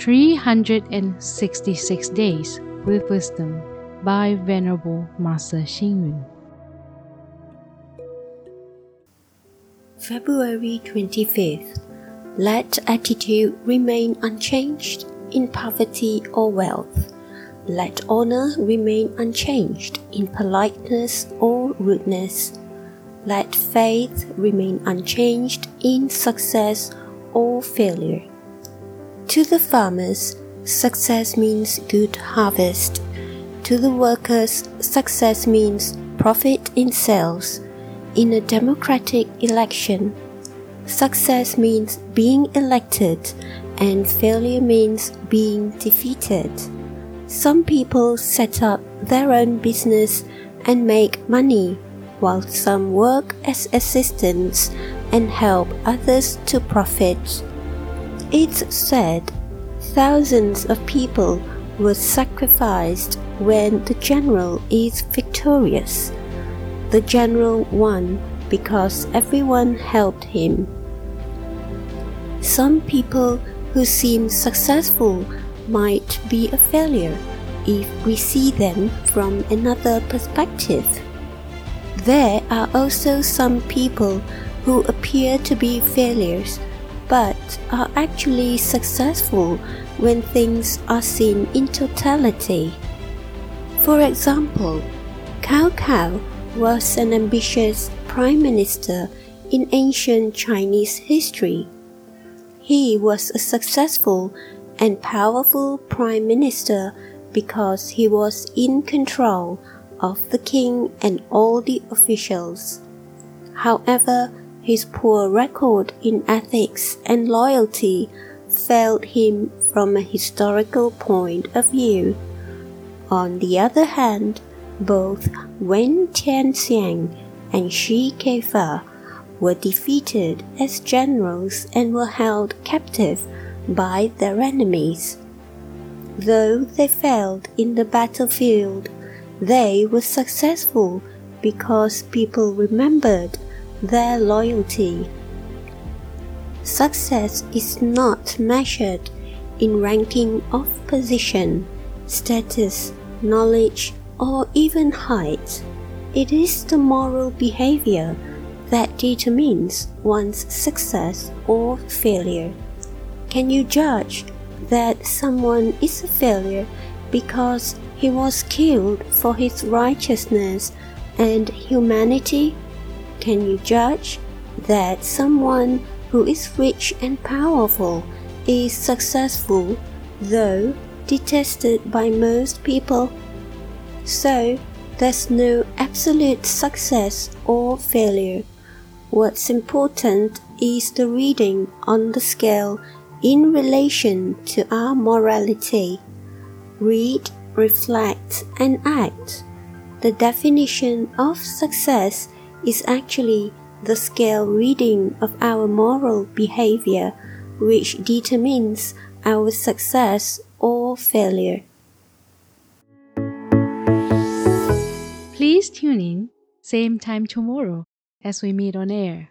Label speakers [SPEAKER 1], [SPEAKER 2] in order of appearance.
[SPEAKER 1] 366 Days with Wisdom by Venerable Master Xing Yun.
[SPEAKER 2] February 25th. Let attitude remain unchanged in poverty or wealth. Let honor remain unchanged in politeness or rudeness. Let faith remain unchanged in success or failure. To the farmers, success means good harvest. To the workers, success means profit in sales. In a democratic election, success means being elected and failure means being defeated. Some people set up their own business and make money, while some work as assistants and help others to profit. It's said thousands of people were sacrificed when the general is victorious. The general won because everyone helped him. Some people who seem successful might be a failure if we see them from another perspective. There are also some people who appear to be failures but are actually successful when things are seen in totality. For example, Cao Cao was an ambitious prime minister in ancient Chinese history. He was a successful and powerful prime minister because he was in control of the king and all the officials. However, his poor record in ethics and loyalty failed him from a historical point of view. On the other hand, both Wen Tianxiang and Shi Kefa were defeated as generals and were held captive by their enemies. Though they failed in the battlefield, they were successful because people remembered their loyalty. Success is not measured in ranking of position, status, knowledge, or even height. It is the moral behavior that determines one's success or failure. Can you judge that someone is a failure because he was killed for his righteousness and humanity? Can you judge that someone who is rich and powerful is successful, though detested by most people? So, there's no absolute success or failure. What's important is the reading on the scale in relation to our morality. Read, reflect, and act. The definition of success is actually the scale reading of our moral behavior, which determines our success or failure.
[SPEAKER 1] Please tune in, same time tomorrow as we meet on air.